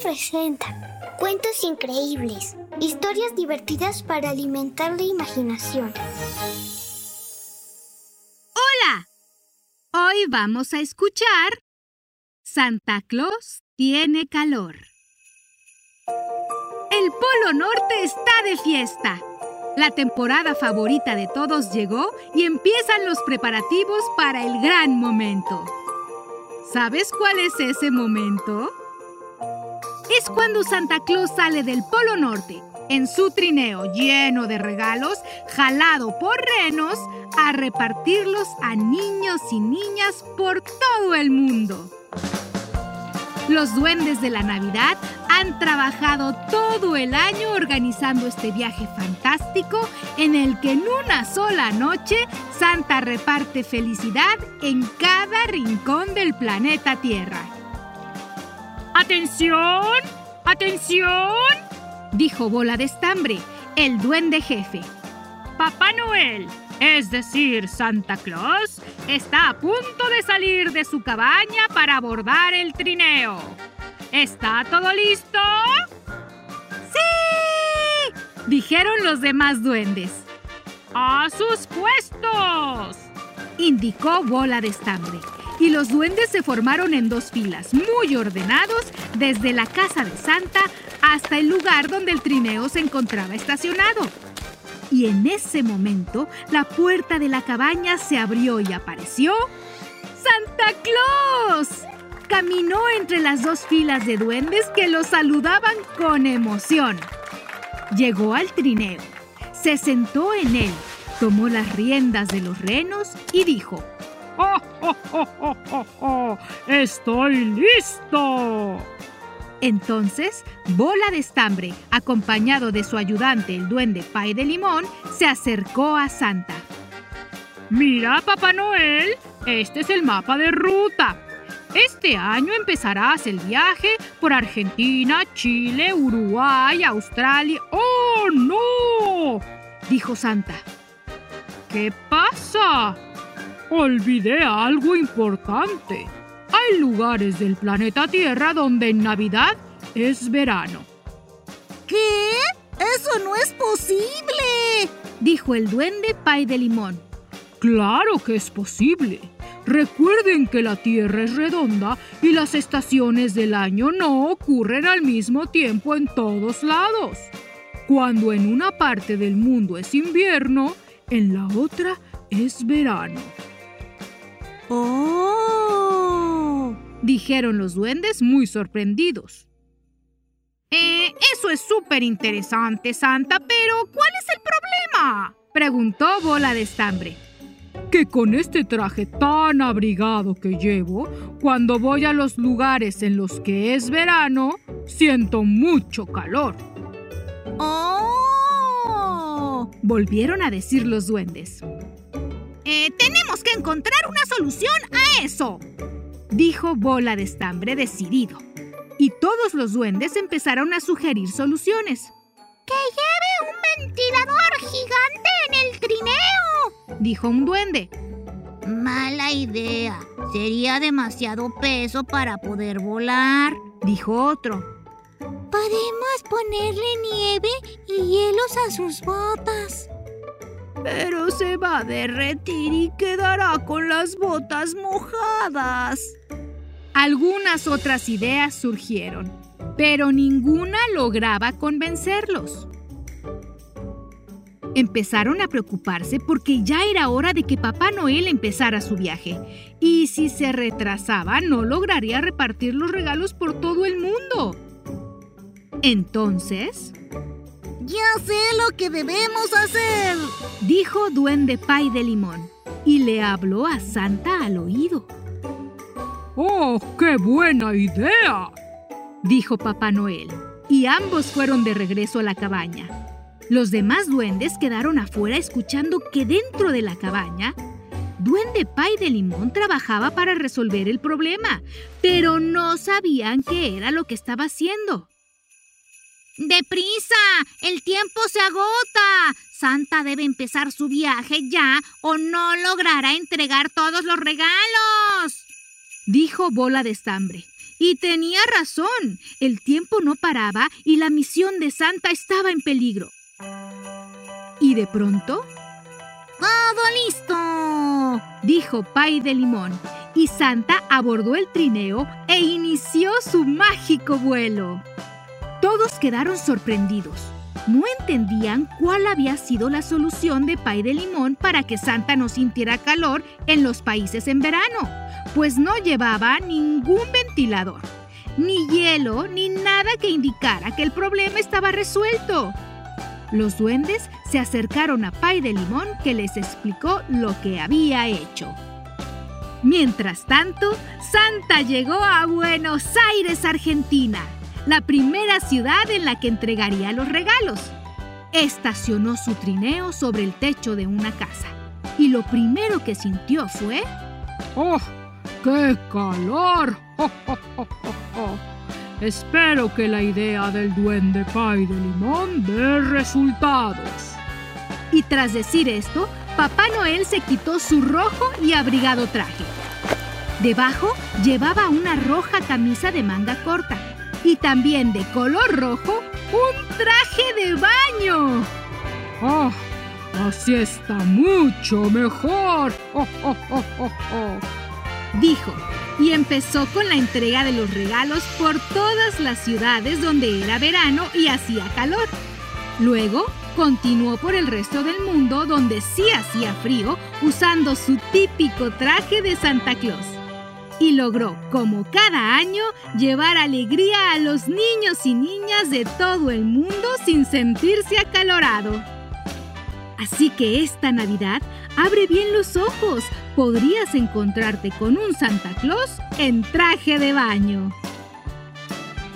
Presenta Cuentos increíbles, historias divertidas para alimentar la imaginación. Hola, hoy vamos a escuchar Santa Claus tiene calor. El Polo Norte está de fiesta. La temporada favorita de todos llegó y empiezan los preparativos para el gran momento. ¿Sabes cuál es ese momento? Es cuando Santa Claus sale del Polo Norte en su trineo lleno de regalos, jalado por renos, a repartirlos a niños y niñas por todo el mundo. Los duendes de la Navidad han trabajado todo el año organizando este viaje fantástico en el que en una sola noche Santa reparte felicidad en cada rincón del planeta Tierra. ¡Atención! ¡Atención! dijo Bola de Estambre, el duende jefe. Papá Noel, es decir, Santa Claus, está a punto de salir de su cabaña para abordar el trineo. ¿Está todo listo? ¡Sí! Dijeron los demás duendes. ¡A sus puestos! Indicó Bola de Estambre. Y los duendes se formaron en dos filas, muy ordenados, desde la casa de Santa hasta el lugar donde el trineo se encontraba estacionado. Y en ese momento, la puerta de la cabaña se abrió y apareció Santa Claus. Caminó entre las dos filas de duendes que lo saludaban con emoción. Llegó al trineo, se sentó en él, tomó las riendas de los renos y dijo, ¡Estoy listo! Entonces, Bola de Estambre, acompañado de su ayudante el duende Pay de Limón, se acercó a Santa. Mira, Papá Noel, este es el mapa de ruta. Este año empezarás el viaje por Argentina, Chile, Uruguay, Australia. ¡Oh, no! dijo Santa. ¿Qué pasa? Olvidé algo importante. Hay lugares del planeta Tierra donde en Navidad es verano. ¿Qué? ¡Eso no es posible! Dijo el duende Pay de Limón. Claro que es posible. Recuerden que la Tierra es redonda y las estaciones del año no ocurren al mismo tiempo en todos lados. Cuando en una parte del mundo es invierno, en la otra es verano. ¡Oh! Dijeron los duendes muy sorprendidos. Eh, eso es súper interesante, Santa, pero ¿cuál es el problema? Preguntó Bola de Estambre. Que con este traje tan abrigado que llevo, cuando voy a los lugares en los que es verano, siento mucho calor. ¡Oh! Volvieron a decir los duendes. Eh, tenemos que encontrar una solución a eso, dijo Bola de Estambre decidido. Y todos los duendes empezaron a sugerir soluciones. ¡Que lleve un ventilador gigante en el trineo! dijo un duende. Mala idea. Sería demasiado peso para poder volar, dijo otro. Podemos ponerle nieve y hielos a sus botas. Pero se va a derretir y quedará con las botas mojadas. Algunas otras ideas surgieron, pero ninguna lograba convencerlos. Empezaron a preocuparse porque ya era hora de que Papá Noel empezara su viaje. Y si se retrasaba, no lograría repartir los regalos por todo el mundo. Entonces... Ya sé lo que debemos hacer, dijo Duende Pay de Limón, y le habló a Santa al oído. ¡Oh, qué buena idea! dijo Papá Noel, y ambos fueron de regreso a la cabaña. Los demás duendes quedaron afuera escuchando que dentro de la cabaña, Duende Pay de Limón trabajaba para resolver el problema, pero no sabían qué era lo que estaba haciendo. ¡Deprisa! ¡El tiempo se agota! Santa debe empezar su viaje ya o no logrará entregar todos los regalos. Dijo Bola de Estambre. Y tenía razón. El tiempo no paraba y la misión de Santa estaba en peligro. Y de pronto... ¡Todo listo! Dijo Pay de Limón. Y Santa abordó el trineo e inició su mágico vuelo. Todos quedaron sorprendidos. No entendían cuál había sido la solución de Pay de Limón para que Santa no sintiera calor en los países en verano, pues no llevaba ningún ventilador, ni hielo, ni nada que indicara que el problema estaba resuelto. Los duendes se acercaron a Pay de Limón que les explicó lo que había hecho. Mientras tanto, Santa llegó a Buenos Aires, Argentina la primera ciudad en la que entregaría los regalos. Estacionó su trineo sobre el techo de una casa y lo primero que sintió fue... ¡Oh! ¡Qué calor! Espero que la idea del duende pay de limón dé resultados. Y tras decir esto, Papá Noel se quitó su rojo y abrigado traje. Debajo llevaba una roja camisa de manga corta y también de color rojo un traje de baño. ¡Ah! así está mucho mejor. Oh, oh, oh, Dijo, y empezó con la entrega de los regalos por todas las ciudades donde era verano y hacía calor. Luego continuó por el resto del mundo donde sí hacía frío usando su típico traje de Santa Claus y logró, como cada año, llevar alegría a los niños y niñas de todo el mundo sin sentirse acalorado. Así que esta Navidad, abre bien los ojos, podrías encontrarte con un Santa Claus en traje de baño.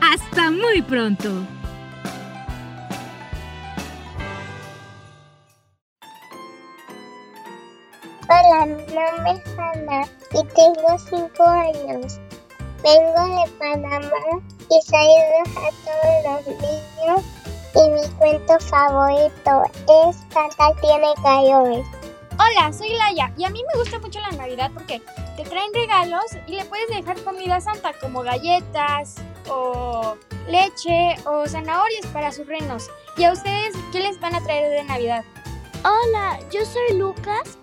¡Hasta muy pronto! Hola, mi nombre es Ana y tengo 5 años. Vengo de Panamá y saludos a todos los niños y mi cuento favorito es Santa tiene calores. Hola, soy Laia y a mí me gusta mucho la Navidad porque te traen regalos y le puedes dejar comida a Santa como galletas o leche o zanahorias para sus renos. ¿Y a ustedes qué les van a traer de Navidad? Hola, yo soy Lucas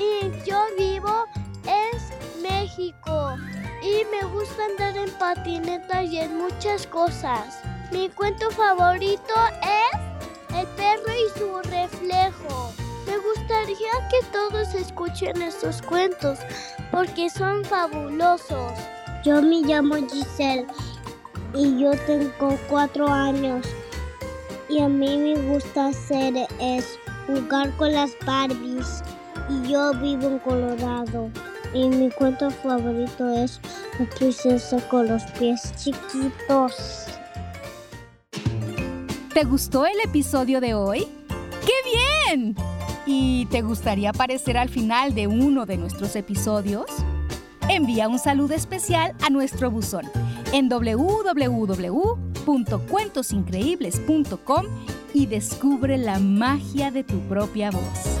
y yo vivo en México y me gusta andar en patineta y en muchas cosas. Mi cuento favorito es El perro y su reflejo. Me gustaría que todos escuchen estos cuentos porque son fabulosos. Yo me llamo Giselle y yo tengo cuatro años y a mí me gusta hacer es jugar con las Barbies y yo vivo en Colorado. Y mi cuento favorito es La princesa con los pies chiquitos. ¿Te gustó el episodio de hoy? ¡Qué bien! ¿Y te gustaría aparecer al final de uno de nuestros episodios? Envía un saludo especial a nuestro buzón en www.cuentosincreíbles.com y descubre la magia de tu propia voz.